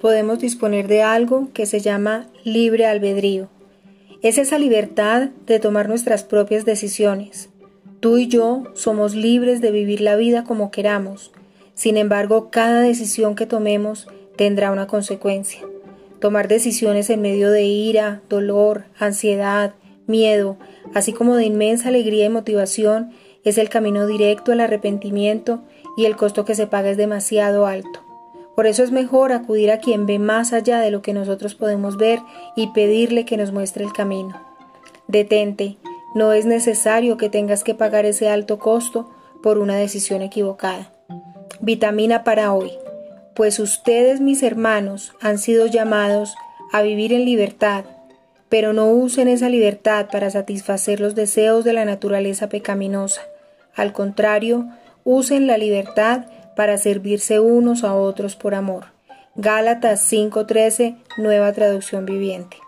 podemos disponer de algo que se llama libre albedrío. Es esa libertad de tomar nuestras propias decisiones. Tú y yo somos libres de vivir la vida como queramos. Sin embargo, cada decisión que tomemos tendrá una consecuencia. Tomar decisiones en medio de ira, dolor, ansiedad, miedo, así como de inmensa alegría y motivación, es el camino directo al arrepentimiento y el costo que se paga es demasiado alto. Por eso es mejor acudir a quien ve más allá de lo que nosotros podemos ver y pedirle que nos muestre el camino. Detente, no es necesario que tengas que pagar ese alto costo por una decisión equivocada. Vitamina para hoy. Pues ustedes, mis hermanos, han sido llamados a vivir en libertad, pero no usen esa libertad para satisfacer los deseos de la naturaleza pecaminosa. Al contrario, usen la libertad para servirse unos a otros por amor. Gálatas 5:13, nueva traducción viviente.